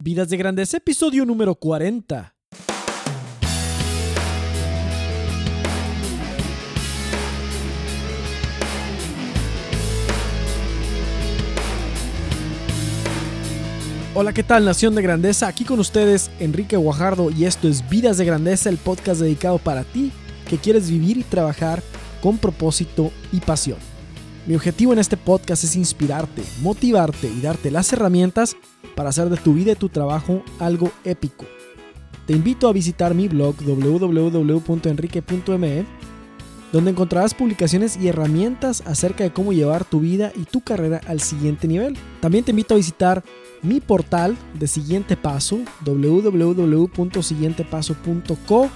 Vidas de Grandeza, episodio número 40. Hola, ¿qué tal Nación de Grandeza? Aquí con ustedes Enrique Guajardo y esto es Vidas de Grandeza, el podcast dedicado para ti que quieres vivir y trabajar con propósito y pasión. Mi objetivo en este podcast es inspirarte, motivarte y darte las herramientas para hacer de tu vida y tu trabajo algo épico. Te invito a visitar mi blog www.enrique.me, donde encontrarás publicaciones y herramientas acerca de cómo llevar tu vida y tu carrera al siguiente nivel. También te invito a visitar mi portal de Siguiente Paso, www.siguientepaso.co,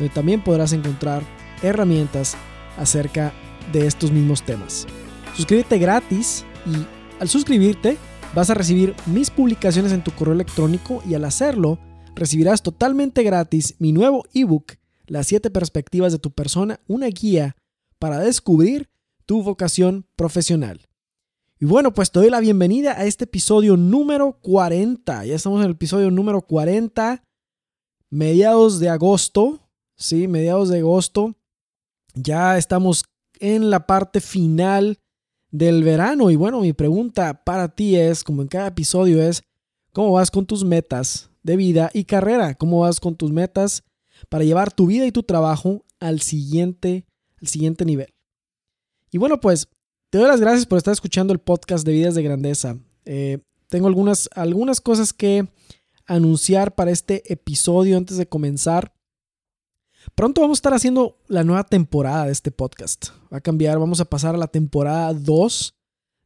donde también podrás encontrar herramientas acerca de estos mismos temas. Suscríbete gratis y al suscribirte Vas a recibir mis publicaciones en tu correo electrónico y al hacerlo recibirás totalmente gratis mi nuevo ebook, Las 7 perspectivas de tu persona, una guía para descubrir tu vocación profesional. Y bueno, pues te doy la bienvenida a este episodio número 40. Ya estamos en el episodio número 40, mediados de agosto, ¿sí? Mediados de agosto. Ya estamos en la parte final del verano. Y bueno, mi pregunta para ti es, como en cada episodio, es, ¿cómo vas con tus metas de vida y carrera? ¿Cómo vas con tus metas para llevar tu vida y tu trabajo al siguiente, al siguiente nivel? Y bueno, pues te doy las gracias por estar escuchando el podcast de Vidas de Grandeza. Eh, tengo algunas, algunas cosas que anunciar para este episodio antes de comenzar. Pronto vamos a estar haciendo la nueva temporada de este podcast. Va a cambiar, vamos a pasar a la temporada 2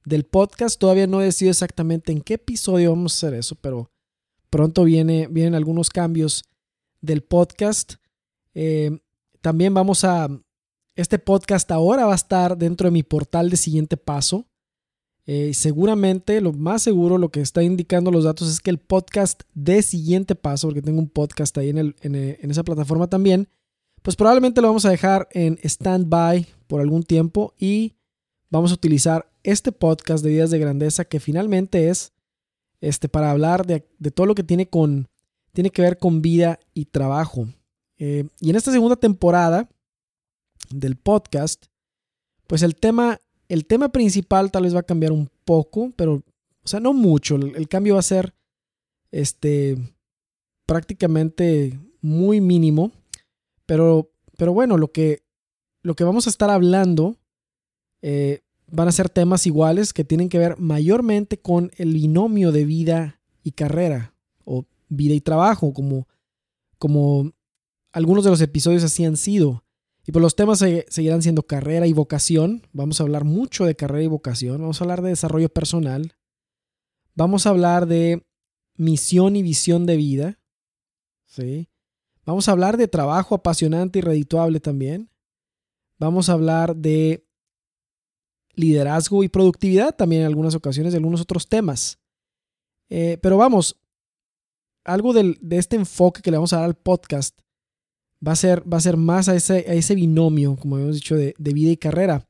del podcast. Todavía no he decidido exactamente en qué episodio vamos a hacer eso, pero pronto viene, vienen algunos cambios del podcast. Eh, también vamos a... Este podcast ahora va a estar dentro de mi portal de siguiente paso. Eh, seguramente, lo más seguro, lo que está indicando los datos es que el podcast de siguiente paso, porque tengo un podcast ahí en, en esa plataforma también, pues probablemente lo vamos a dejar en stand-by por algún tiempo y vamos a utilizar este podcast de Vidas de Grandeza que finalmente es este, para hablar de, todo lo que tiene, con, tiene que ver con vida y trabajo. Eh, y en esta segunda temporada del podcast, pues el tema, el tema principal tal vez va a cambiar un poco, pero, o sea, no mucho. El, el cambio va a ser este, prácticamente muy mínimo. Pero, pero bueno, lo que, lo que vamos a estar hablando eh, van a ser temas iguales que tienen que ver mayormente con el binomio de vida y carrera, o vida y trabajo, como, como algunos de los episodios así han sido. Y pues los temas seguirán siendo carrera y vocación. Vamos a hablar mucho de carrera y vocación. Vamos a hablar de desarrollo personal. Vamos a hablar de misión y visión de vida. ¿sí? Vamos a hablar de trabajo apasionante y redituable también. Vamos a hablar de liderazgo y productividad también en algunas ocasiones, de algunos otros temas. Eh, pero vamos, algo de este enfoque que le vamos a dar al podcast va a ser, va a ser más a ese, binomio, como hemos dicho, de, vida y carrera.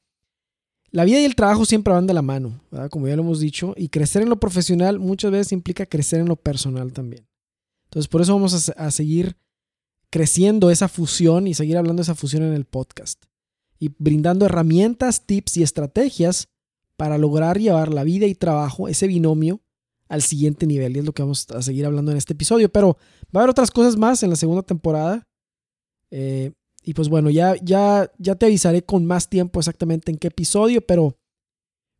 La vida y el trabajo siempre van de la mano, como ya lo hemos dicho, y crecer en lo profesional muchas veces implica crecer en lo personal también. Entonces, por eso vamos a seguir creciendo esa fusión y seguir hablando de esa fusión en el podcast. Y brindando herramientas, tips y estrategias para lograr llevar la vida y trabajo, ese binomio, al siguiente nivel. Y es lo que vamos a seguir hablando en este episodio. Pero va a haber otras cosas más en la segunda temporada. Eh, y pues bueno, ya, ya, ya te avisaré con más tiempo exactamente en qué episodio, pero,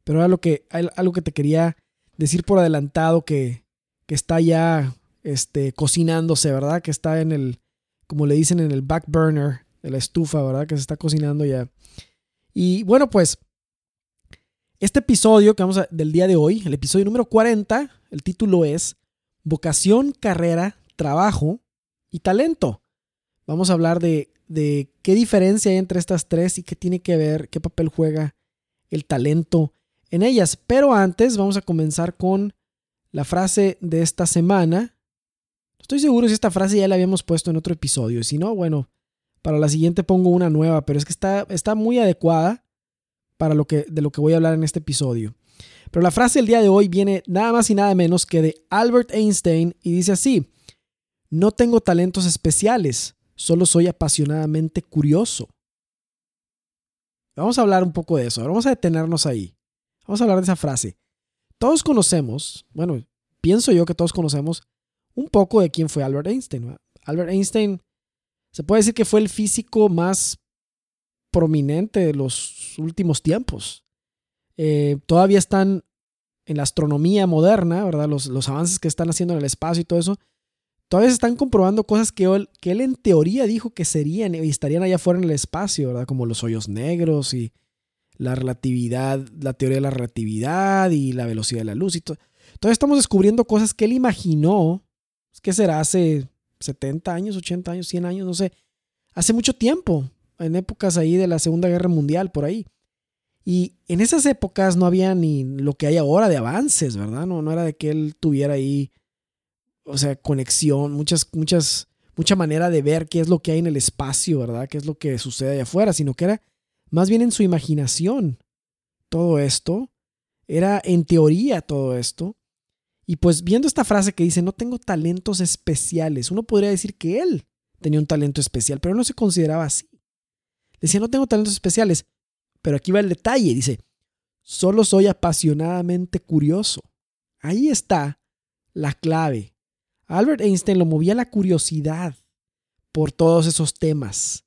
pero era lo que, algo que te quería decir por adelantado que, que está ya este, cocinándose, ¿verdad? Que está en el, como le dicen en el back burner de la estufa, ¿verdad? Que se está cocinando ya. Y bueno, pues este episodio que vamos a, del día de hoy, el episodio número 40, el título es Vocación, carrera, trabajo y talento. Vamos a hablar de, de qué diferencia hay entre estas tres y qué tiene que ver, qué papel juega el talento en ellas. Pero antes vamos a comenzar con la frase de esta semana Estoy seguro si esta frase ya la habíamos puesto en otro episodio. Si no, bueno, para la siguiente pongo una nueva, pero es que está, está muy adecuada para lo que, de lo que voy a hablar en este episodio. Pero la frase del día de hoy viene nada más y nada menos que de Albert Einstein y dice así, no tengo talentos especiales, solo soy apasionadamente curioso. Vamos a hablar un poco de eso, vamos a detenernos ahí. Vamos a hablar de esa frase. Todos conocemos, bueno, pienso yo que todos conocemos un poco de quién fue Albert Einstein. Albert Einstein se puede decir que fue el físico más prominente de los últimos tiempos. Eh, todavía están en la astronomía moderna, ¿verdad? Los, los, avances que están haciendo en el espacio y todo eso, todavía están comprobando cosas que él, que él en teoría dijo que serían y estarían allá afuera en el espacio, ¿verdad? Como los hoyos negros y la relatividad, la teoría de la relatividad y la velocidad de la luz y todo. Todavía estamos descubriendo cosas que él imaginó, ¿qué será? Hace 70 años, 80 años, 100 años, no sé. Hace mucho tiempo, en épocas ahí de la Segunda Guerra Mundial, por ahí. Y en esas épocas no había ni lo que hay ahora de avances, ¿verdad? No, no era de que él tuviera ahí, o sea, conexión, muchas, muchas, mucha manera de ver qué es lo que hay en el espacio, ¿verdad? Qué es lo que sucede allá afuera, sino que era más bien en su imaginación todo esto, era en teoría todo esto. Y pues viendo esta frase que dice, no tengo talentos especiales, uno podría decir que él tenía un talento especial, pero no se consideraba así. Decía, no tengo talentos especiales, pero aquí va el detalle, dice, solo soy apasionadamente curioso. Ahí está la clave. Albert Einstein lo movía la curiosidad por todos esos temas.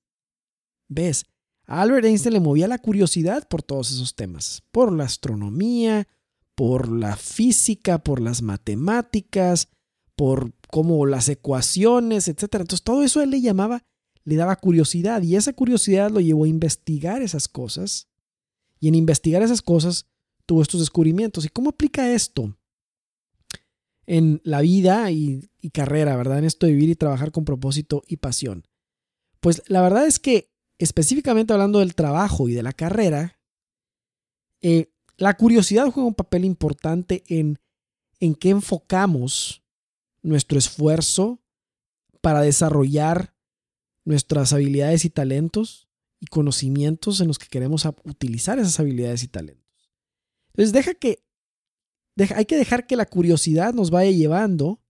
¿Ves? Albert Einstein le movía la curiosidad por todos esos temas, por la astronomía, por la física, por las matemáticas, por cómo las ecuaciones, etc. Entonces todo eso él le llamaba, le daba curiosidad y esa curiosidad lo llevó a investigar esas cosas y en investigar esas cosas tuvo estos descubrimientos. ¿Y cómo aplica esto en la vida y, carrera, verdad? En esto de vivir y trabajar con propósito y pasión. Pues la verdad es que específicamente hablando del trabajo y de la carrera, eh, la curiosidad juega un papel importante en, en qué enfocamos nuestro esfuerzo para desarrollar nuestras habilidades y talentos y conocimientos en los que queremos utilizar esas habilidades y talentos. Entonces, deja que, hay que dejar que la curiosidad nos vaya llevando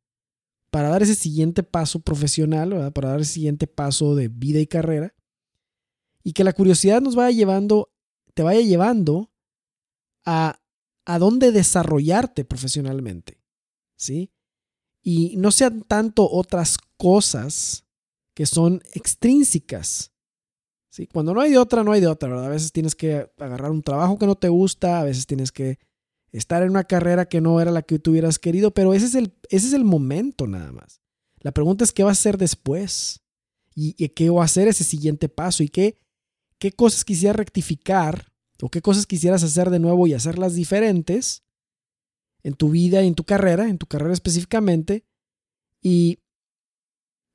para dar ese siguiente paso profesional, para dar ese siguiente paso de vida y carrera, y que la curiosidad nos vaya llevando, te vaya llevando a, a dónde desarrollarte profesionalmente, ¿sí? Y no sean tanto otras cosas que son extrínsecas. ¿sí? Cuando no hay de otra, no hay de otra, ¿verdad? A veces tienes que agarrar un trabajo que no te gusta, a veces tienes que estar en una carrera que no era la que tú hubieras querido, pero ese es el, ese es el momento nada más. La pregunta es qué va a hacer después y, qué va a hacer ese siguiente paso y qué, qué cosas quisiera rectificar o qué cosas quisieras hacer de nuevo y hacerlas diferentes en tu vida y en tu carrera, en tu carrera específicamente, y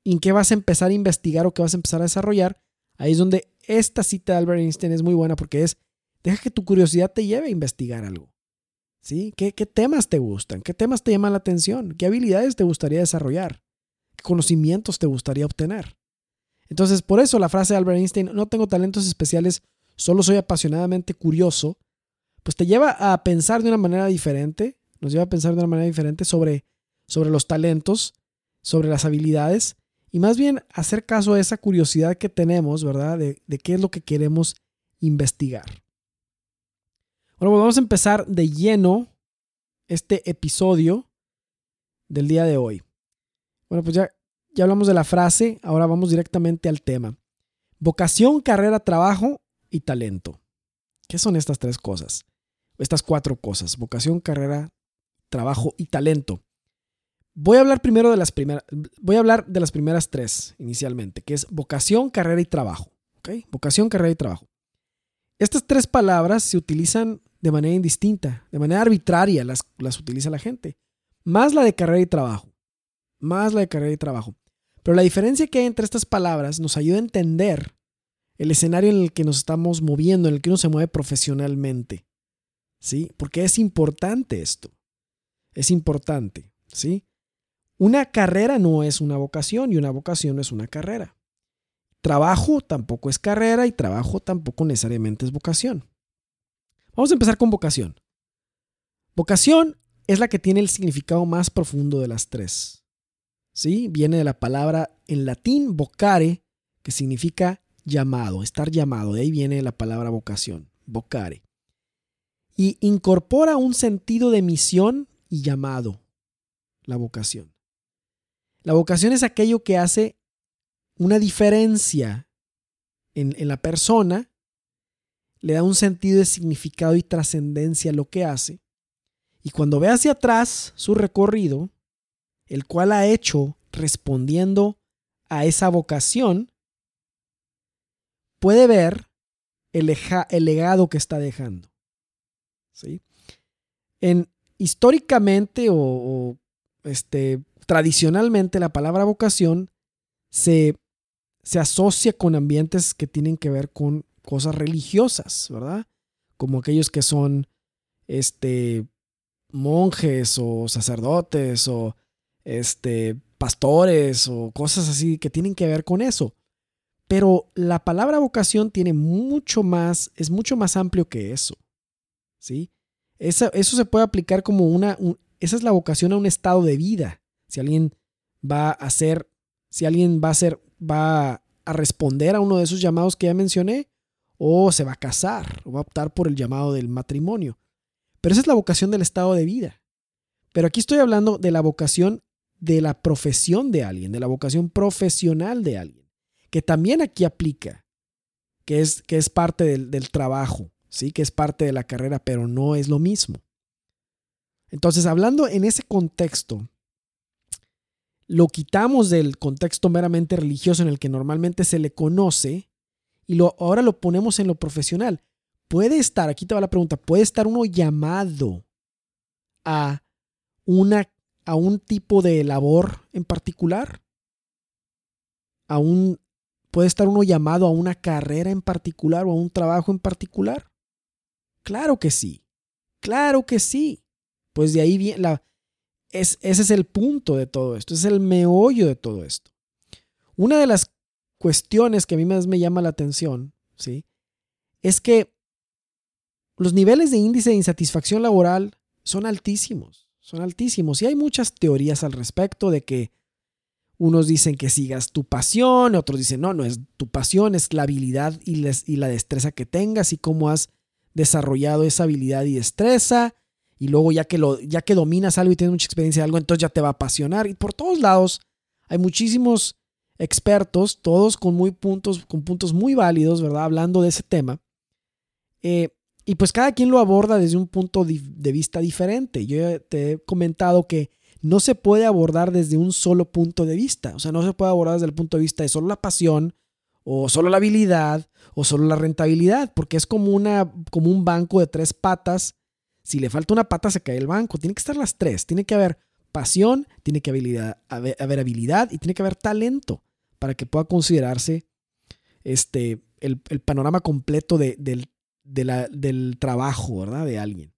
en qué vas a empezar a investigar o qué vas a empezar a desarrollar. Ahí es donde esta cita de Albert Einstein es muy buena porque es, deja que tu curiosidad te lleve a investigar algo. ¿Sí? ¿Qué, ¿Qué temas te gustan? ¿Qué temas te llaman la atención? ¿Qué habilidades te gustaría desarrollar? ¿Qué conocimientos te gustaría obtener? Entonces, por eso la frase de Albert Einstein, no tengo talentos especiales, solo soy apasionadamente curioso, pues te lleva a pensar de una manera diferente, nos lleva a pensar de una manera diferente sobre, sobre los talentos, sobre las habilidades y más bien hacer caso a esa curiosidad que tenemos, ¿verdad? De, qué es lo que queremos investigar. Bueno, pues vamos a empezar de lleno este episodio del día de hoy. Bueno, pues ya, ya hablamos de la frase, ahora vamos directamente al tema. Vocación, carrera, trabajo y talento. ¿Qué son estas tres cosas? Estas cuatro cosas. Vocación, carrera, trabajo y talento. Voy a hablar primero de las primeras, voy a hablar de las primeras tres inicialmente, que es vocación, carrera y trabajo. ¿ok? Vocación, carrera y trabajo. Estas tres palabras se utilizan de manera indistinta, de manera arbitraria las, las utiliza la gente. Más la de carrera y trabajo. Más la de carrera y trabajo. Pero la diferencia que hay entre estas palabras nos ayuda a entender el escenario en el que nos estamos moviendo, en el que uno se mueve profesionalmente. ¿Sí? Porque es importante esto. Es importante. ¿Sí? Una carrera no es una vocación y una vocación no es una carrera. Trabajo tampoco es carrera y trabajo tampoco necesariamente es vocación. Vamos a empezar con vocación. Vocación es la que tiene el significado más profundo de las tres. ¿Sí? Viene de la palabra en latín vocare, que significa llamado, estar llamado. De ahí viene la palabra vocación, vocare. Y incorpora un sentido de misión y llamado, la vocación. La vocación es aquello que hace una diferencia en, en la persona, le da un sentido de significado y trascendencia a lo que hace. Y cuando ve hacia atrás su recorrido, el cual ha hecho respondiendo a esa vocación, puede ver el, legado que está dejando. ¿sí? En, históricamente o, este, tradicionalmente la palabra vocación se, se asocia con ambientes que tienen que ver con cosas religiosas, ¿verdad? Como aquellos que son este, monjes o sacerdotes o este, pastores o cosas así que tienen que ver con eso. Pero la palabra vocación tiene mucho más, es mucho más amplio que eso. ¿Sí? eso se puede aplicar como una, esa es la vocación a un estado de vida. Si alguien va a hacer, si alguien va a hacer, va a responder a uno de esos llamados que ya mencioné, o se va a casar, o va a optar por el llamado del matrimonio. Pero esa es la vocación del estado de vida. Pero aquí estoy hablando de la vocación de la profesión de alguien, de la vocación profesional de alguien que también aquí aplica, que es, que es parte del, del trabajo, ¿sí? que es parte de la carrera, pero no es lo mismo. Entonces, hablando en ese contexto, lo quitamos del contexto meramente religioso en el que normalmente se le conoce y lo, ahora lo ponemos en lo profesional. Puede estar, aquí te va la pregunta, puede estar uno llamado a, una, a un tipo de labor en particular, a un, ¿Puede estar uno llamado a una carrera en particular o a un trabajo en particular? Claro que sí. Claro que sí. Pues de ahí viene la... Es, ese es el punto de todo esto, es el meollo de todo esto. Una de las cuestiones que a mí más me llama la atención, ¿sí? Es que los niveles de índice de insatisfacción laboral son altísimos, son altísimos. Y hay muchas teorías al respecto de que unos dicen que sigas tu pasión, otros dicen, no, no es tu pasión, es la habilidad y, la destreza que tengas y cómo has desarrollado esa habilidad y destreza. Y luego ya que, lo, ya que dominas algo y tienes mucha experiencia de algo, entonces ya te va a apasionar. Y por todos lados hay muchísimos expertos, todos con, muy puntos, con puntos muy válidos, ¿verdad? Hablando de ese tema. Eh, y pues cada quien lo aborda desde un punto de vista diferente. Yo te he comentado que no se puede abordar desde un solo punto de vista. O sea, no se puede abordar desde el punto de vista de solo la pasión, o solo la habilidad, o solo la rentabilidad, porque es como, una, como un banco de tres patas. Si le falta una pata, se cae el banco. Tiene que estar las tres. Tiene que haber pasión, tiene que haber, habilidad y tiene que haber talento para que pueda considerarse este, el, panorama completo de, del, del trabajo, ¿verdad? De alguien.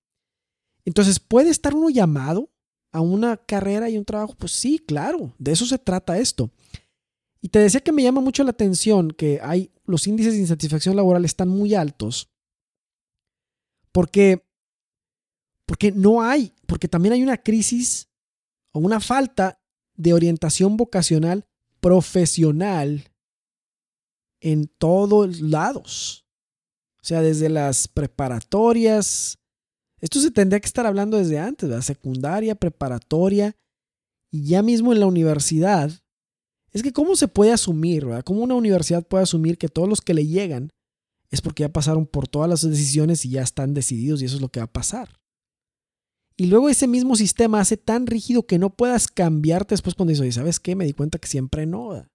Entonces, puede estar uno llamado a una carrera y un trabajo? Pues sí, claro, de eso se trata esto. Y te decía que me llama mucho la atención que hay los índices de insatisfacción laboral están muy altos porque porque no hay, porque también hay una crisis o una falta de orientación vocacional profesional en todos lados. O sea, desde las preparatorias, esto se tendría que estar hablando desde antes, la secundaria, preparatoria y ya mismo en la universidad. Es que cómo se puede asumir, ¿verdad? ¿Cómo una universidad puede asumir que todos los que le llegan es porque ya pasaron por todas las decisiones y ya están decididos y eso es lo que va a pasar? Y luego ese mismo sistema hace tan rígido que no puedas cambiarte después cuando dices, ¿sabes qué? Me di cuenta que siempre no.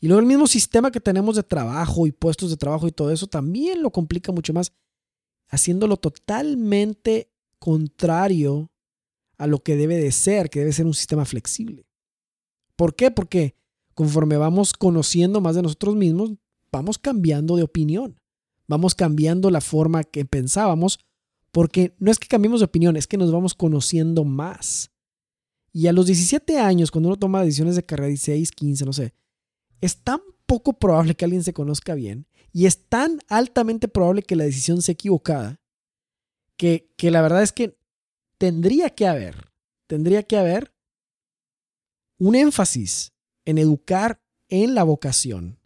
Y luego el mismo sistema que tenemos de trabajo y puestos de trabajo y todo eso también lo complica mucho más haciéndolo totalmente contrario a lo que debe de ser, que debe ser un sistema flexible. ¿Por qué? Porque conforme vamos conociendo más de nosotros mismos, vamos cambiando de opinión, vamos cambiando la forma que pensábamos, porque no es que cambiemos de opinión, es que nos vamos conociendo más. Y a los 17 años, cuando uno toma decisiones de carrera, 16, 15, no sé, es tan poco probable que alguien se conozca bien y es tan altamente probable que la decisión sea equivocada que, que la verdad es que tendría que haber, tendría que haber un énfasis en educar en la vocación,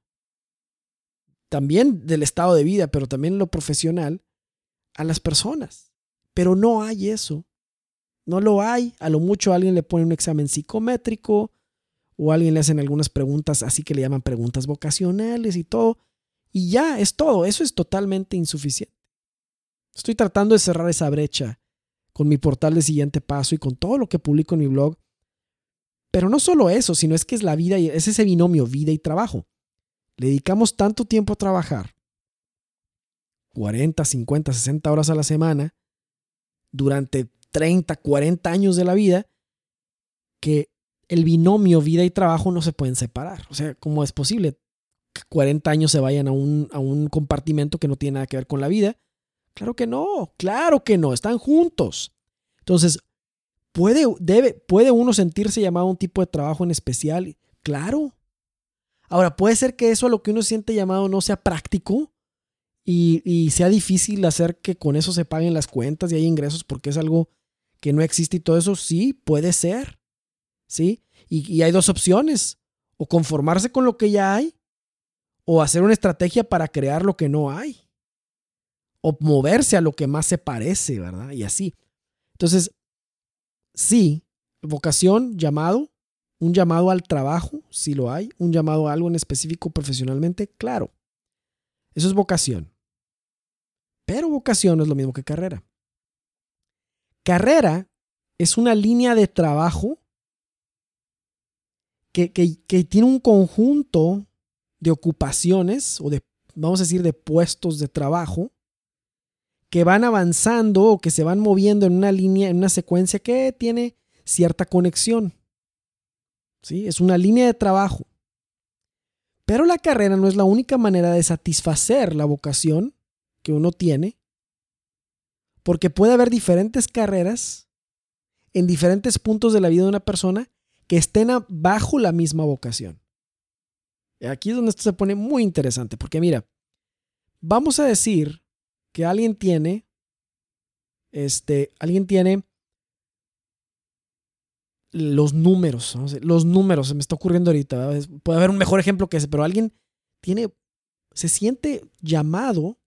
también del estado de vida, pero también en lo profesional, a las personas. Pero no hay eso. No lo hay. A lo mucho alguien le pone un examen psicométrico o alguien le hacen algunas preguntas, así que le llaman preguntas vocacionales y todo. Y ya es todo. Eso es totalmente insuficiente. Estoy tratando de cerrar esa brecha con mi portal de siguiente paso y con todo lo que publico en mi blog. Pero no solo eso, sino es que es la vida y es ese binomio vida y trabajo. Le dedicamos tanto tiempo a trabajar, 40, 50, 60 horas a la semana, durante 30, 40 años de la vida, que el binomio vida y trabajo no se pueden separar. O sea, ¿cómo es posible que 40 años se vayan a un, a un compartimento que no tiene nada que ver con la vida? Claro que no, claro que no, están juntos. Entonces, ¿puede, debe, ¿puede uno sentirse llamado a un tipo de trabajo en especial? Claro. Ahora, puede ser que eso a lo que uno siente llamado no sea práctico y, y sea difícil hacer que con eso se paguen las cuentas y hay ingresos porque es algo que no existe y todo eso. Sí, puede ser. ¿Sí? Y, hay dos opciones, o conformarse con lo que ya hay, o hacer una estrategia para crear lo que no hay, o moverse a lo que más se parece, ¿verdad? Y así. Entonces, sí, vocación, llamado, un llamado al trabajo, si lo hay, un llamado a algo en específico profesionalmente, claro. Eso es vocación. Pero vocación no es lo mismo que carrera. Carrera es una línea de trabajo que, tiene un conjunto de ocupaciones o de, vamos a decir, de puestos de trabajo que van avanzando o que se van moviendo en una línea, en una secuencia que tiene cierta conexión. ¿Sí? Es una línea de trabajo. Pero la carrera no es la única manera de satisfacer la vocación que uno tiene, porque puede haber diferentes carreras en diferentes puntos de la vida de una persona que estén bajo la misma vocación. Aquí es donde esto se pone muy interesante, porque mira, vamos a decir que alguien tiene, este, alguien tiene los números, los números, se me está ocurriendo ahorita, puede haber un mejor ejemplo que ese, pero alguien tiene, se siente llamado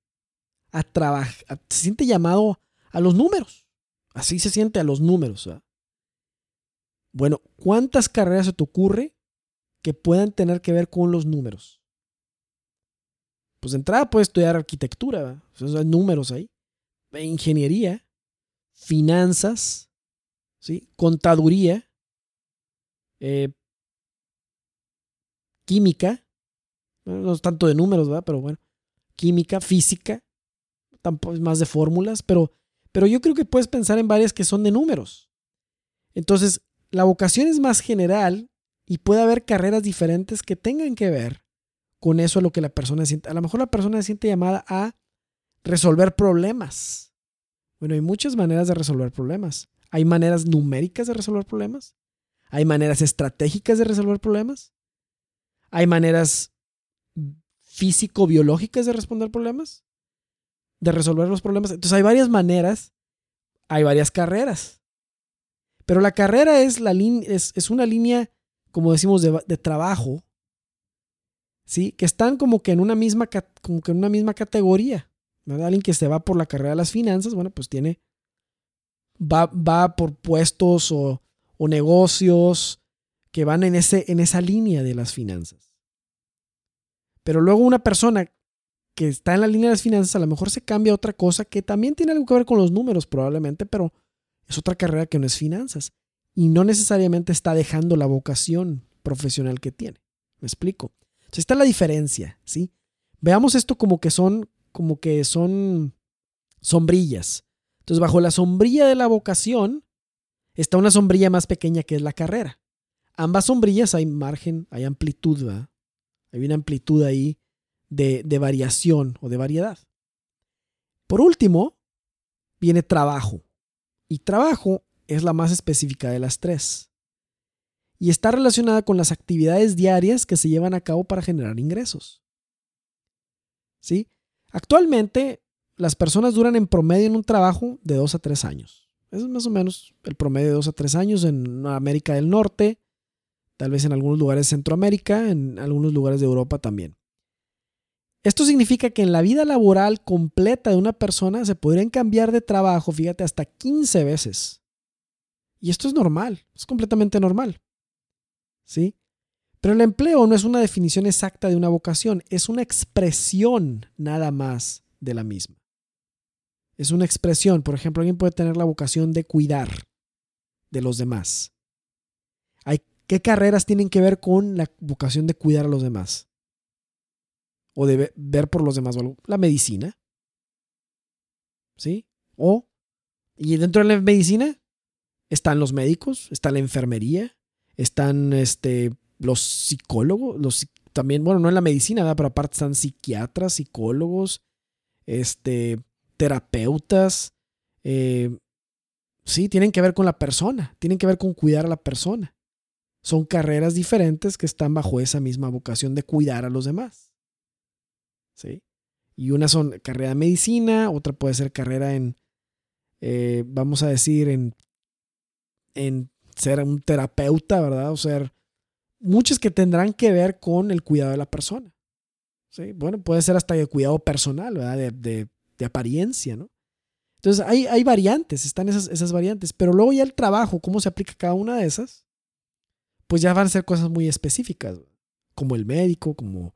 a trabajar, se siente llamado a los números, así se siente a los números. ¿verdad? Bueno, ¿cuántas carreras se te ocurre que puedan tener que ver con los números? Pues de entrada puedes estudiar arquitectura, hay números ahí, ingeniería, finanzas, ¿sí? contaduría, eh, química, no es tanto de números, ¿verdad? Pero bueno, química, física, tampoco es más de fórmulas, pero, pero yo creo que puedes pensar en varias que son de números. Entonces, la vocación es más general y puede haber carreras diferentes que tengan que ver con eso a lo que la persona siente. A lo mejor la persona se siente llamada a resolver problemas. Bueno, hay muchas maneras de resolver problemas. Hay maneras numéricas de resolver problemas. Hay maneras estratégicas de resolver problemas. Hay maneras físico-biológicas de responder problemas. De resolver los problemas. Entonces hay varias maneras. Hay varias carreras. Pero la carrera es, una línea, como decimos, de, trabajo, ¿sí? Que están como que en una misma, como que en una misma categoría. Alguien que se va por la carrera de las finanzas, bueno, pues tiene, va, va por puestos o, o negocios que van en, ese, en esa línea de las finanzas. Pero luego una persona que está en la línea de las finanzas a lo mejor se cambia a otra cosa que también tiene algo que ver con los números probablemente, pero es otra carrera que no es finanzas y no necesariamente está dejando la vocación profesional que tiene. ¿Me explico? Entonces está la diferencia, ¿sí? Veamos esto como que son como que son sombrillas. Entonces, bajo la sombrilla de la vocación está una sombrilla más pequeña que es la carrera. Ambas sombrillas hay margen, hay amplitud, ¿verdad? Hay una amplitud ahí de, de variación o de variedad. Por último, viene trabajo. Y trabajo es la más específica de las tres. Y está relacionada con las actividades diarias que se llevan a cabo para generar ingresos. ¿Sí? Actualmente, las personas duran en promedio en un trabajo de dos a tres años. Es más o menos el promedio de dos a tres años en América del Norte, tal vez en algunos lugares de Centroamérica, en algunos lugares de Europa también. Esto significa que en la vida laboral completa de una persona se podrían cambiar de trabajo, fíjate, hasta 15 veces. Y esto es normal, es completamente normal. ¿Sí? Pero el empleo no es una definición exacta de una vocación, es una expresión nada más de la misma. Es una expresión, por ejemplo, alguien puede tener la vocación de cuidar de los demás. ¿Qué carreras tienen que ver con la vocación de cuidar a los demás? O de ver por los demás La medicina. ¿Sí? O, y dentro de la medicina están los médicos, está la enfermería, están este, los psicólogos, los, también, bueno, no en la medicina, pero aparte están psiquiatras, psicólogos, este, terapeutas. Eh, sí, tienen que ver con la persona, tienen que ver con cuidar a la persona. Son carreras diferentes que están bajo esa misma vocación de cuidar a los demás. ¿Sí? Y una son carrera de medicina, otra puede ser carrera en, eh, vamos a decir, en, en ser un terapeuta, ¿verdad? O ser muchas que tendrán que ver con el cuidado de la persona. ¿sí? Bueno, puede ser hasta el cuidado personal, ¿verdad? De, de, apariencia, ¿no? Entonces hay, hay variantes, están esas, esas variantes, pero luego ya el trabajo, cómo se aplica cada una de esas, pues ya van a ser cosas muy específicas, como el médico, como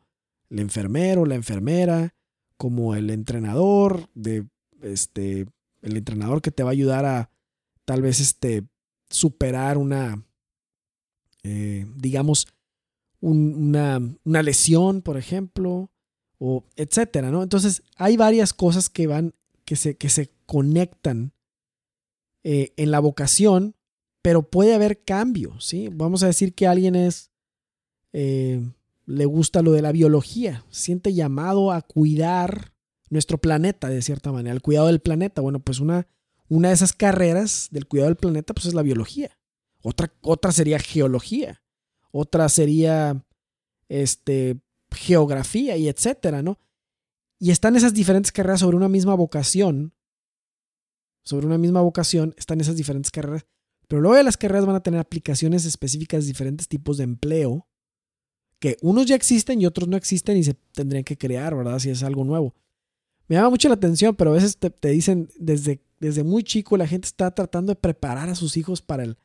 el enfermero, la enfermera, como el entrenador, de este, el entrenador que te va a ayudar a tal vez este, superar una, eh, digamos, una, lesión, por ejemplo, o etcétera, ¿no? Entonces, hay varias cosas que van, que se, que se conectan eh, en la vocación, pero puede haber cambio, ¿sí? Vamos a decir que alguien es, eh, le gusta lo de la biología, siente llamado a cuidar nuestro planeta de cierta manera, el cuidado del planeta. Bueno, pues una, una de esas carreras del cuidado del planeta, pues es la biología. Otra, otra sería geología. Otra sería este, geografía y etcétera, ¿no? Y están esas diferentes carreras sobre una misma vocación. Sobre una misma vocación están esas diferentes carreras. Pero luego de las carreras van a tener aplicaciones específicas diferentes tipos de empleo. Que unos ya existen y otros no existen y se tendrían que crear, ¿verdad? Si es algo nuevo. Me llama mucho la atención, pero a veces te, dicen desde, desde muy chico la gente está tratando de preparar a sus hijos para el,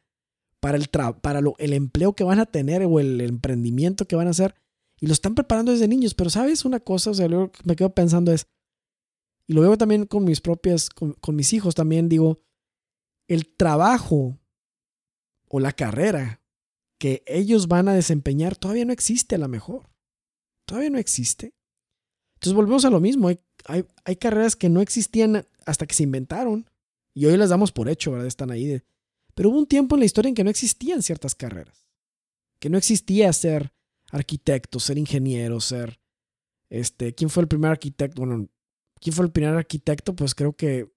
para el, para el empleo que van a tener o el emprendimiento que van a hacer y lo están preparando desde niños. Pero sabes una cosa, o sea, luego me quedo pensando es, y lo veo también con mis propias, con mis hijos también, digo, el trabajo o la carrera que ellos van a desempeñar todavía no existe a lo mejor. Todavía no existe. Entonces volvemos a lo mismo. Hay, hay, carreras que no existían hasta que se inventaron. Y hoy las damos por hecho, ¿verdad? Están ahí pero hubo un tiempo en la historia en que no existían ciertas carreras. Que no existía ser arquitecto, ser ingeniero, ser... Este, ¿Quién fue el primer arquitecto? Bueno, ¿quién fue el primer arquitecto? Pues creo que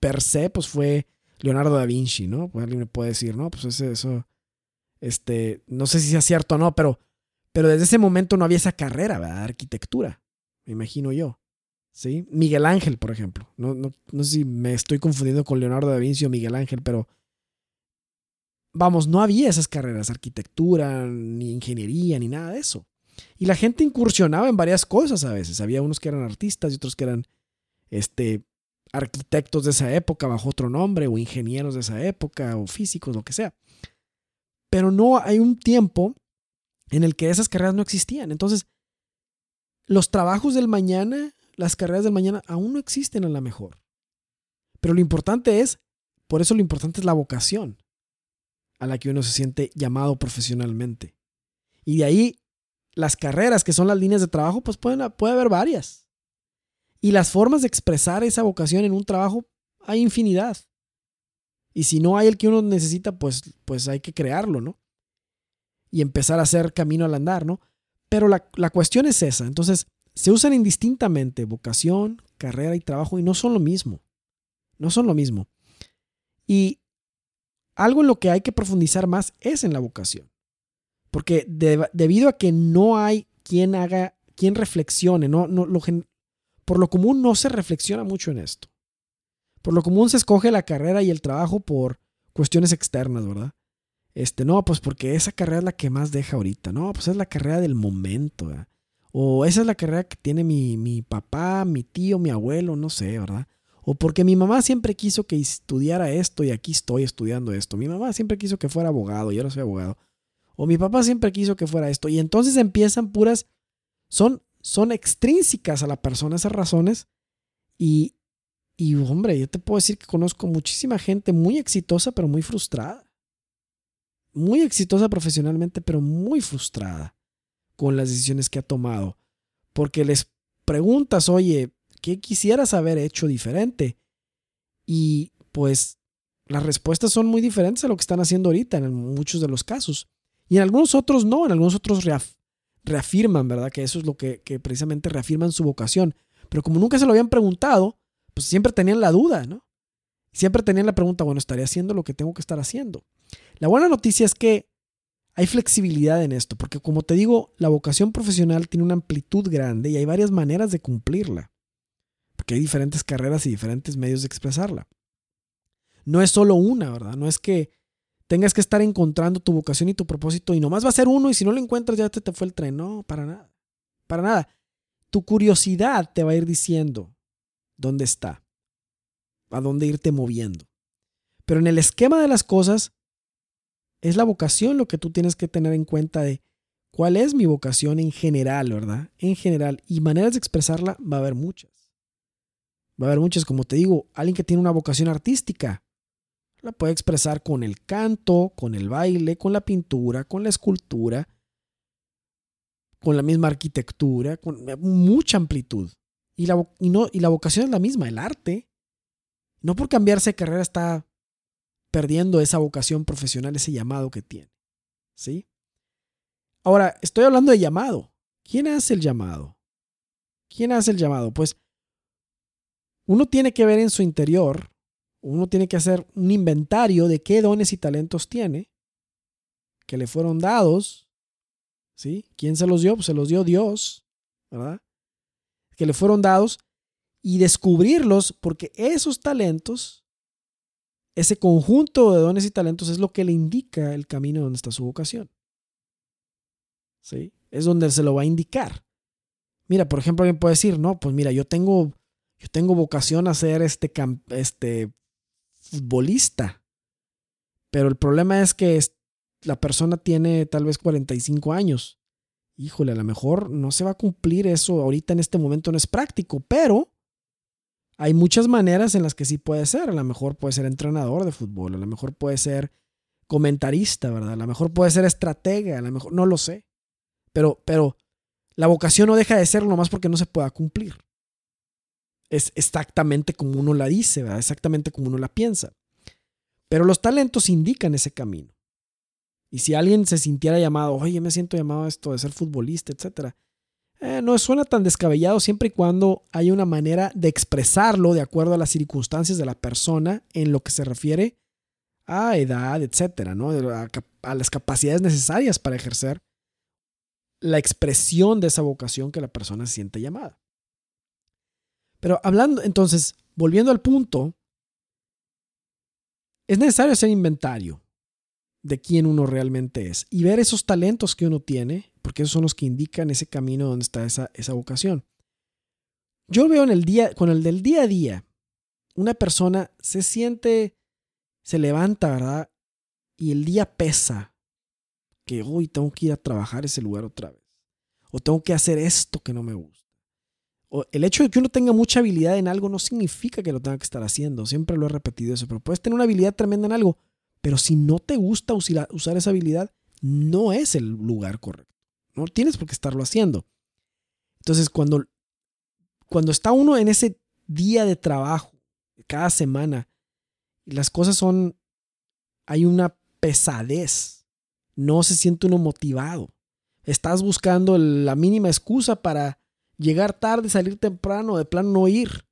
per se, pues fue Leonardo da Vinci, ¿no? Pues alguien me puede decir, ¿no? Pues ese, eso, este, no sé si sea cierto o no, pero, pero desde ese momento no había esa carrera, ¿verdad? Arquitectura, me imagino yo. ¿Sí? Miguel Ángel, por ejemplo. No, no, no sé si me estoy confundiendo con Leonardo da Vinci o Miguel Ángel, pero vamos, no había esas carreras, arquitectura, ni ingeniería, ni nada de eso. Y la gente incursionaba en varias cosas a veces. Había unos que eran artistas y otros que eran este, arquitectos de esa época bajo otro nombre, o ingenieros de esa época, o físicos, lo que sea. Pero no hay un tiempo en el que esas carreras no existían. Entonces, los trabajos del mañana, las carreras del mañana, aún no existen a la mejor. Pero lo importante es, por eso lo importante es la vocación a la que uno se siente llamado profesionalmente. Y de ahí las carreras, que son las líneas de trabajo, pues pueden, puede haber varias. Y las formas de expresar esa vocación en un trabajo hay infinidad. Y si no hay el que uno necesita, pues, pues hay que crearlo, ¿no? Y empezar a hacer camino al andar, ¿no? Pero la, la cuestión es esa. Entonces, se usan indistintamente vocación, carrera y trabajo y no son lo mismo. No son lo mismo. Y algo en lo que hay que profundizar más es en la vocación. Porque debido a que no hay quien haga, quien reflexione, no, no, por lo común no se reflexiona mucho en esto. Por lo común se escoge la carrera y el trabajo por cuestiones externas, ¿verdad? Este, no, pues porque esa carrera es la que más deja ahorita. No, pues es la carrera del momento, ¿verdad? O esa es la carrera que tiene mi, mi papá, mi tío, mi abuelo, no sé, ¿verdad? O porque mi mamá siempre quiso que estudiara esto y aquí estoy estudiando esto. Mi mamá siempre quiso que fuera abogado y ahora soy abogado. O mi papá siempre quiso que fuera esto. Y entonces empiezan puras, son, son extrínsecas a la persona esas razones. Y, y hombre, yo te puedo decir que conozco muchísima gente muy exitosa, pero muy frustrada. Muy exitosa profesionalmente, pero muy frustrada con las decisiones que ha tomado. Porque les preguntas, oye, ¿qué quisieras haber hecho diferente? Y pues las respuestas son muy diferentes a lo que están haciendo ahorita en muchos de los casos. Y en algunos otros no, en algunos otros reafirman, ¿verdad? Que eso es lo que, que precisamente reafirman su vocación. Pero como nunca se lo habían preguntado, pues siempre tenían la duda, ¿no? Siempre tenían la pregunta, bueno, ¿estaré haciendo lo que tengo que estar haciendo? La buena noticia es que hay flexibilidad en esto, porque como te digo, la vocación profesional tiene una amplitud grande y hay varias maneras de cumplirla, porque hay diferentes carreras y diferentes medios de expresarla. No es solo una, ¿verdad? No es que tengas que estar encontrando tu vocación y tu propósito y nomás va a ser uno y si no lo encuentras ya te, te fue el tren. No, para nada. Para nada. Tu curiosidad te va a ir diciendo dónde está, a dónde irte moviendo. Pero en el esquema de las cosas, es la vocación lo que tú tienes que tener en cuenta de cuál es mi vocación en general, ¿verdad? En general. Y maneras de expresarla va a haber muchas. Va a haber muchas, como te digo, alguien que tiene una vocación artística. La puede expresar con el canto, con el baile, con la pintura, con la escultura, con la misma arquitectura, con mucha amplitud. Y la, y no, y la vocación es la misma, el arte. No por cambiarse de carrera está perdiendo esa vocación profesional, ese llamado que tiene. ¿Sí? Ahora, estoy hablando de llamado. ¿Quién hace el llamado? ¿Quién hace el llamado? Pues uno tiene que ver en su interior, uno tiene que hacer un inventario de qué dones y talentos tiene, que le fueron dados, ¿sí? ¿Quién se los dio? Pues se los dio Dios, ¿verdad? Que le fueron dados y descubrirlos porque esos talentos ese conjunto de dones y talentos es lo que le indica el camino donde está su vocación. ¿Sí? Es donde se lo va a indicar. Mira, por ejemplo, alguien puede decir, no, pues mira, yo tengo, yo tengo vocación a ser este, este futbolista. Pero el problema es que la persona tiene tal vez 45 años. Híjole, a lo mejor no se va a cumplir eso ahorita en este momento, no es práctico, pero hay muchas maneras en las que sí puede ser. A lo mejor puede ser entrenador de fútbol, a lo mejor puede ser comentarista, ¿verdad? A lo mejor puede ser estratega, a lo mejor no lo sé. Pero, pero la vocación no deja de ser más porque no se pueda cumplir. Es exactamente como uno la dice, ¿verdad? Exactamente como uno la piensa. Pero los talentos indican ese camino. Y si alguien se sintiera llamado, oye, me siento llamado a esto de ser futbolista, etcétera, eh, no suena tan descabellado siempre y cuando hay una manera de expresarlo de acuerdo a las circunstancias de la persona en lo que se refiere a edad, etcétera, ¿no? a, a las capacidades necesarias para ejercer la expresión de esa vocación que la persona se siente llamada. Pero hablando, entonces, volviendo al punto, es necesario hacer inventario de quién uno realmente es y ver esos talentos que uno tiene porque esos son los que indican ese camino donde está esa, esa vocación. Yo veo en el día, con el del día a día, una persona se siente, se levanta, ¿verdad? Y el día pesa, que hoy tengo que ir a trabajar ese lugar otra vez, o tengo que hacer esto que no me gusta. O el hecho de que uno tenga mucha habilidad en algo no significa que lo tenga que estar haciendo, siempre lo he repetido eso, pero puedes tener una habilidad tremenda en algo, pero si no te gusta usar esa habilidad, no es el lugar correcto. No tienes por qué estarlo haciendo. Entonces, cuando, cuando está uno en ese día de trabajo, cada semana, y las cosas son, hay una pesadez, no se siente uno motivado. Estás buscando la mínima excusa para llegar tarde, salir temprano, de plano no ir.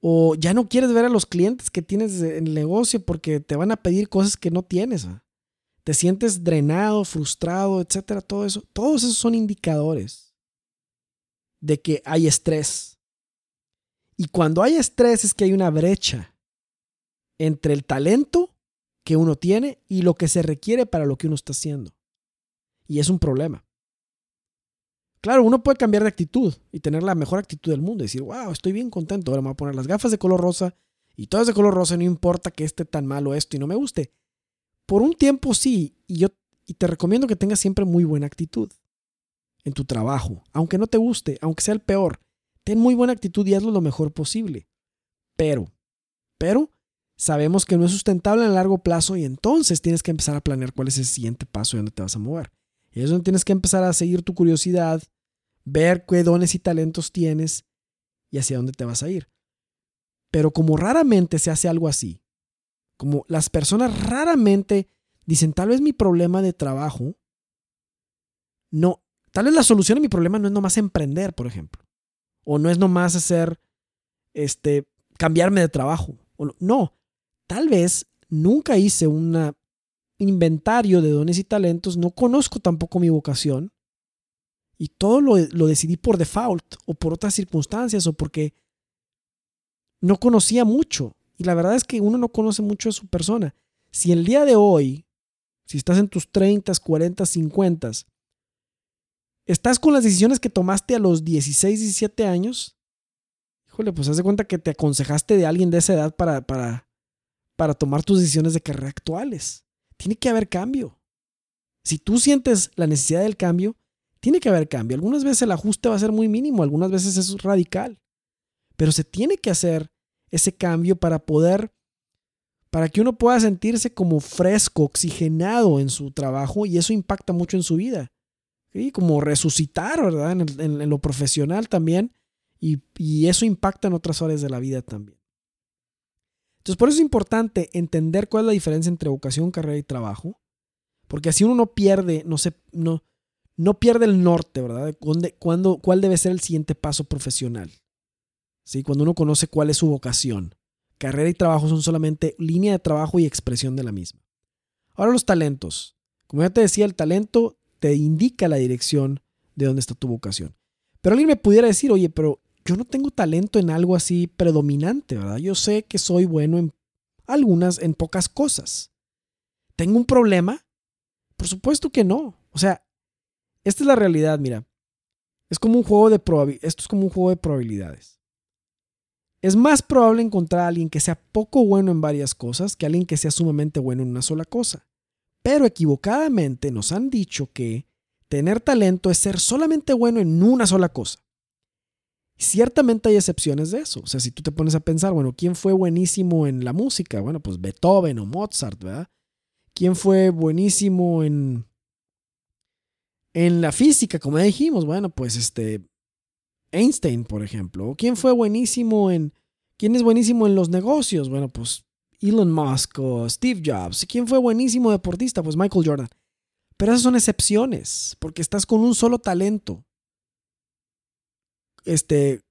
O ya no quieres ver a los clientes que tienes en el negocio porque te van a pedir cosas que no tienes te sientes drenado, frustrado, etcétera, todo eso, todos esos son indicadores de que hay estrés. Y cuando hay estrés es que hay una brecha entre el talento que uno tiene y lo que se requiere para lo que uno está haciendo. Y es un problema. Claro, uno puede cambiar de actitud y tener la mejor actitud del mundo. Y decir, wow, estoy bien contento. Ahora me voy a poner las gafas de color rosa y todo de color rosa. No importa que esté tan malo esto y no me guste. Por un tiempo sí. Y yo y te recomiendo que tengas siempre muy buena actitud en tu trabajo. Aunque no te guste, aunque sea el peor. Ten muy buena actitud y hazlo lo mejor posible. Pero, pero, sabemos que no es sustentable a largo plazo y entonces tienes que empezar a planear cuál es el siguiente paso y dónde te vas a mover. Y es donde tienes que empezar a seguir tu curiosidad, ver qué dones y talentos tienes y hacia dónde te vas a ir. Pero como raramente se hace algo así, como las personas raramente dicen, tal vez mi problema de trabajo, no, tal vez la solución a mi problema no es nomás emprender, por ejemplo, o no es nomás hacer, este, cambiarme de trabajo, no, tal vez nunca hice un inventario de dones y talentos, no conozco tampoco mi vocación y todo lo, lo, decidí por default o por otras circunstancias o porque no conocía mucho. Y la verdad es que uno no conoce mucho a su persona. Si el día de hoy, si estás en tus 30, 40, 50, estás con las decisiones que tomaste a los 16, 17 años, híjole, pues haz de cuenta que te aconsejaste de alguien de esa edad para, para, para tomar tus decisiones de carrera actuales. Tiene que haber cambio. Si tú sientes la necesidad del cambio, tiene que haber cambio. Algunas veces el ajuste va a ser muy mínimo, algunas veces es radical. Pero se tiene que hacer ese cambio para poder, para que uno pueda sentirse como fresco, oxigenado en su trabajo y eso impacta mucho en su vida. ¿sí? Como resucitar, ¿verdad? En, lo profesional también y, y eso impacta en otras áreas de la vida también. Entonces, por eso es importante entender cuál es la diferencia entre vocación, carrera y trabajo, porque así uno no pierde, no, se, no, no pierde el norte, ¿verdad? Cuándo, ¿Cuál debe ser el siguiente paso profesional? ¿Sí? Cuando uno conoce cuál es su vocación. Carrera y trabajo son solamente línea de trabajo y expresión de la misma. Ahora los talentos. Como ya te decía, el talento te indica la dirección de dónde está tu vocación. Pero alguien me pudiera decir, oye, pero yo no tengo talento en algo así predominante, ¿verdad? Yo sé que soy bueno en algunas, en pocas cosas. ¿Tengo un problema? Por supuesto que no. O sea, esta es la realidad, mira. Es como un juego de esto es como un juego de probabilidades. Es más probable encontrar a alguien que sea poco bueno en varias cosas que alguien que sea sumamente bueno en una sola cosa. Pero equivocadamente nos han dicho que tener talento es ser solamente bueno en una sola cosa. Ciertamente hay excepciones de eso. O sea, si tú te pones a pensar, bueno, ¿quién fue buenísimo en la música? Bueno, pues Beethoven o Mozart, ¿verdad? ¿Quién fue buenísimo en, en la física, como dijimos? Bueno, pues este Einstein, por ejemplo. ¿Quién fue buenísimo en quién es buenísimo en los negocios? Bueno, pues Elon Musk o Steve Jobs. ¿Quién fue buenísimo deportista? Pues Michael Jordan. Pero esas son excepciones, porque estás con un solo talento este,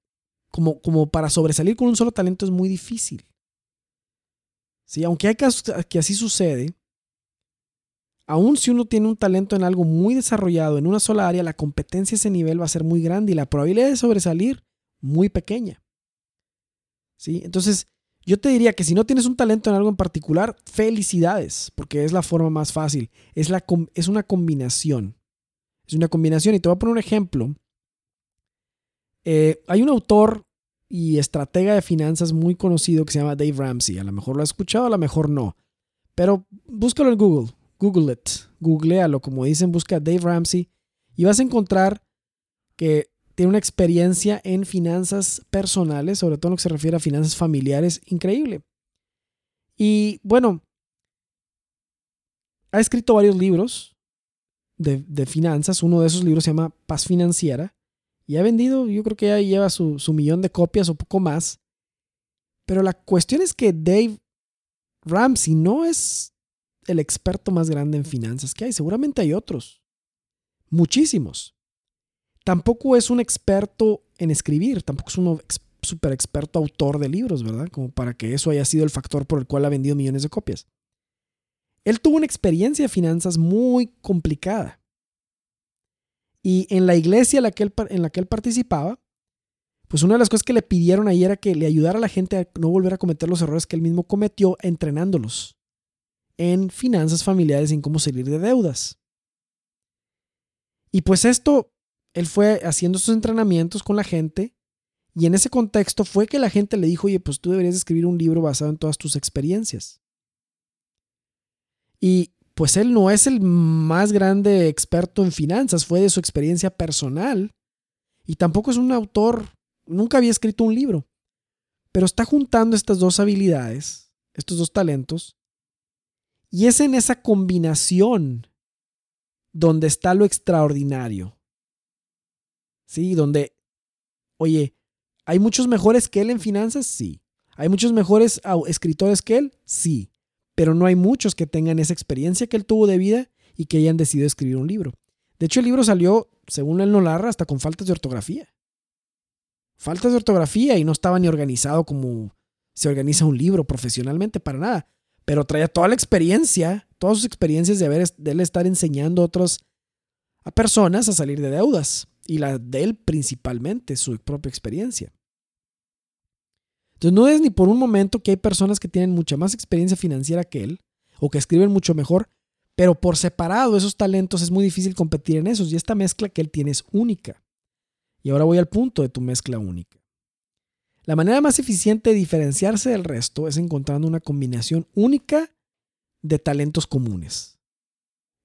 como, como para sobresalir con un solo talento es muy difícil. Sí, aunque hay casos que así sucede, aun si uno tiene un talento en algo muy desarrollado en una sola área, la competencia a ese nivel va a ser muy grande y la probabilidad de sobresalir muy pequeña. ¿Sí? Entonces, yo te diría que si no tienes un talento en algo en particular, felicidades, porque es la forma más fácil. Es, la, es una combinación. Es una combinación. Y te voy a poner un ejemplo eh, hay un autor y estratega de finanzas muy conocido que se llama Dave Ramsey. A lo mejor lo has escuchado, a lo mejor no. Pero búscalo en Google. Google it. Googlealo. Como dicen, busca Dave Ramsey. Y vas a encontrar que tiene una experiencia en finanzas personales, sobre todo en lo que se refiere a finanzas familiares, increíble. Y bueno, ha escrito varios libros de, de finanzas. Uno de esos libros se llama Paz Financiera. Y ha vendido, yo creo que ya lleva su, millón de copias o poco más. Pero la cuestión es que Dave Ramsey no es el experto más grande en finanzas que hay. Seguramente hay otros. Muchísimos. Tampoco es un experto en escribir. Tampoco es un super experto autor de libros, ¿verdad? Como para que eso haya sido el factor por el cual ha vendido millones de copias. Él tuvo una experiencia de finanzas muy complicada. Y en la iglesia en la que él, en la que él participaba, pues una de las cosas que le pidieron ahí era que le ayudara a la gente a no volver a cometer los errores que él mismo cometió entrenándolos en finanzas familiares y en cómo salir de deudas. Y pues esto, él fue haciendo sus entrenamientos con la gente y en ese contexto fue que la gente le dijo, oye, pues tú deberías escribir un libro basado en todas tus experiencias. Y pues él no es el más grande experto en finanzas, fue de su experiencia personal. Y tampoco es un autor, nunca había escrito un libro. Pero está juntando estas dos habilidades, estos dos talentos. Y es en esa combinación donde está lo extraordinario. Sí, donde, oye, ¿hay muchos mejores que él en finanzas? Sí. ¿Hay muchos mejores escritores que él? Sí pero no hay muchos que tengan esa experiencia que él tuvo de vida y que hayan decidido escribir un libro. De hecho, el libro salió, según él no narra, hasta con faltas de ortografía. Faltas de ortografía y no estaba ni organizado como se organiza un libro profesionalmente, para nada. Pero traía toda la experiencia, todas sus experiencias de, haber, de él estar enseñando a otros a personas a salir de deudas. Y la de él principalmente, su propia experiencia. Entonces no es ni por un momento que hay personas que tienen mucha más experiencia financiera que él o que escriben mucho mejor, pero por separado esos talentos es muy difícil competir en esos y esta mezcla que él tiene es única. Y ahora voy al punto de tu mezcla única. La manera más eficiente de diferenciarse del resto es encontrando una combinación única de talentos comunes.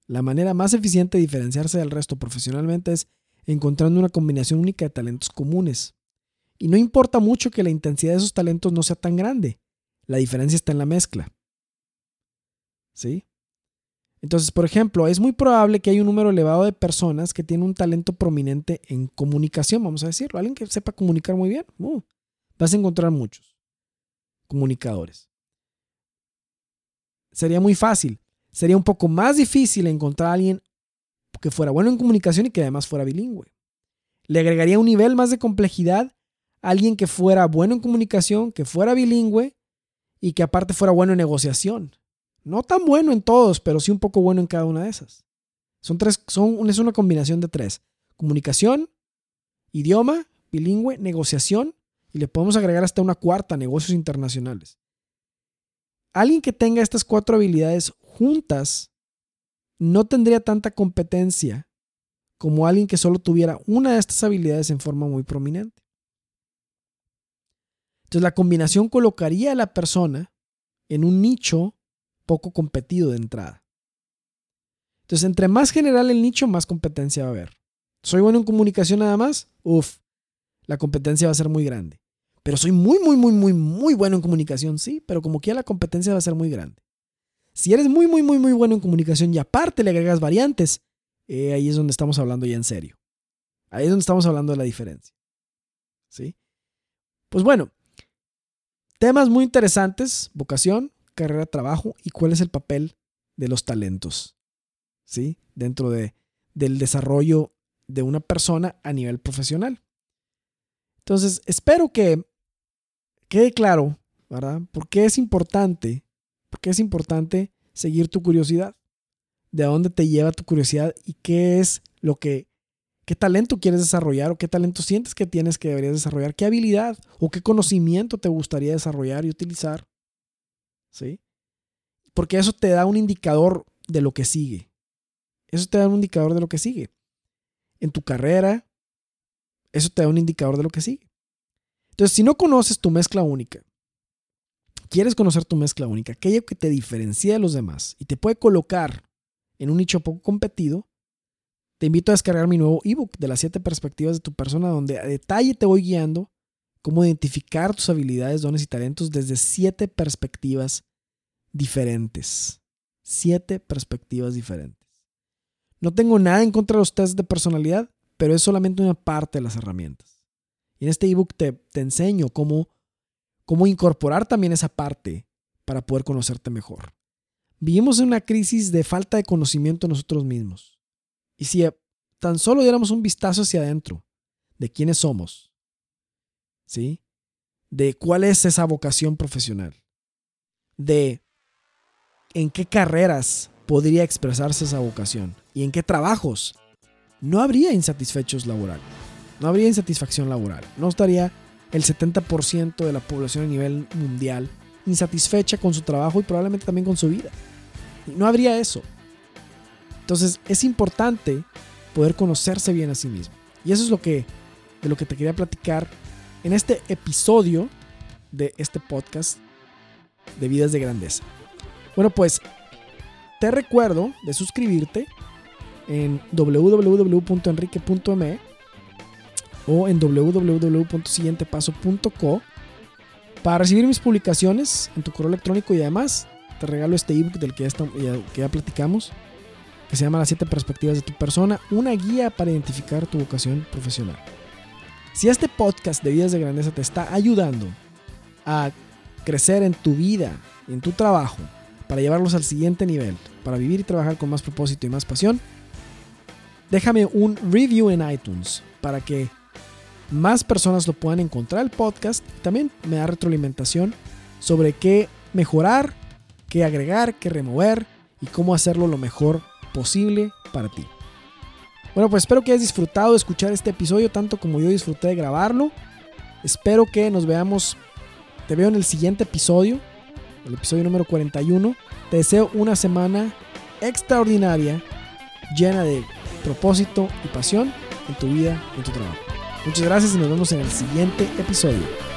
La manera más eficiente de diferenciarse del resto profesionalmente es encontrando una combinación única de talentos comunes. Y no importa mucho que la intensidad de esos talentos no sea tan grande. La diferencia está en la mezcla. ¿Sí? Entonces, por ejemplo, es muy probable que haya un número elevado de personas que tienen un talento prominente en comunicación, vamos a decirlo. Alguien que sepa comunicar muy bien. Uh, vas a encontrar muchos comunicadores. Sería muy fácil. Sería un poco más difícil encontrar a alguien que fuera bueno en comunicación y que además fuera bilingüe. Le agregaría un nivel más de complejidad alguien que fuera bueno en comunicación, que fuera bilingüe y que aparte fuera bueno en negociación. No tan bueno en todos, pero sí un poco bueno en cada una de esas. Son tres, son, es una combinación de tres. Comunicación, idioma, bilingüe, negociación y le podemos agregar hasta una cuarta, negocios internacionales. Alguien que tenga estas cuatro habilidades juntas no tendría tanta competencia como alguien que solo tuviera una de estas habilidades en forma muy prominente. Entonces la combinación colocaría a la persona en un nicho poco competido de entrada. Entonces, entre más general el nicho, más competencia va a haber. ¿Soy bueno en comunicación nada más? Uf, la competencia va a ser muy grande. Pero soy muy, muy, muy, muy, muy bueno en comunicación, sí, pero como quiera la competencia va a ser muy grande. Si eres muy, muy, muy, muy bueno en comunicación y aparte le agregas variantes, eh, ahí es donde estamos hablando ya en serio. Ahí es donde estamos hablando de la diferencia. ¿Sí? Pues bueno, Temas muy interesantes, vocación, carrera, trabajo y cuál es el papel de los talentos, ¿sí? Dentro de, del desarrollo de una persona a nivel profesional. Entonces, espero que quede claro, ¿verdad? ¿Por qué es importante? ¿Por qué es importante seguir tu curiosidad? ¿De dónde te lleva tu curiosidad y qué es lo que ¿Qué talento quieres desarrollar o qué talento sientes que tienes que deberías desarrollar? ¿Qué habilidad o qué conocimiento te gustaría desarrollar y utilizar? ¿Sí? Porque eso te da un indicador de lo que sigue. Eso te da un indicador de lo que sigue. En tu carrera, eso te da un indicador de lo que sigue. Entonces, si no conoces tu mezcla única, quieres conocer tu mezcla única, aquello que te diferencia de los demás y te puede colocar en un nicho poco competido, te invito a descargar mi nuevo ebook de las siete perspectivas de tu persona, donde a detalle te voy guiando cómo identificar tus habilidades, dones y talentos desde siete perspectivas diferentes. Siete perspectivas diferentes. No tengo nada en contra de los tests de personalidad, pero es solamente una parte de las herramientas. Y en este ebook te, te enseño cómo, cómo incorporar también esa parte para poder conocerte mejor. Vivimos en una crisis de falta de conocimiento nosotros mismos. Y si tan solo diéramos un vistazo hacia adentro de quiénes somos, ¿sí? De cuál es esa vocación profesional, de en qué carreras podría expresarse esa vocación y en qué trabajos no habría insatisfechos laborales, No habría insatisfacción laboral. No estaría el 70% de la población a nivel mundial insatisfecha con su trabajo y probablemente también con su vida. No habría eso. Entonces es importante poder conocerse bien a sí mismo. Y eso es lo que, de lo que te quería platicar en este episodio de este podcast de Vidas de Grandeza. Bueno, pues te recuerdo de suscribirte en www.enrique.me o en www.siguientepaso.co para recibir mis publicaciones en tu correo electrónico y además te regalo este ebook del que que ya platicamos, que se llama Las 7 perspectivas de tu persona, una guía para identificar tu vocación profesional. Si este podcast de Vidas de Grandeza te está ayudando a crecer en tu vida en tu trabajo, para llevarlos al siguiente nivel, para vivir y trabajar con más propósito y más pasión, déjame un review en iTunes para que más personas lo puedan encontrar el podcast. También me da retroalimentación sobre qué mejorar, qué agregar, qué remover y cómo hacerlo lo mejor posible para ti. Bueno, pues espero que hayas disfrutado de escuchar este episodio tanto como yo disfruté de grabarlo. Espero que nos veamos, te veo en el siguiente episodio, el episodio número 41. Te deseo una semana extraordinaria, llena de propósito y pasión en tu vida y en tu trabajo. Muchas gracias y nos vemos en el siguiente episodio.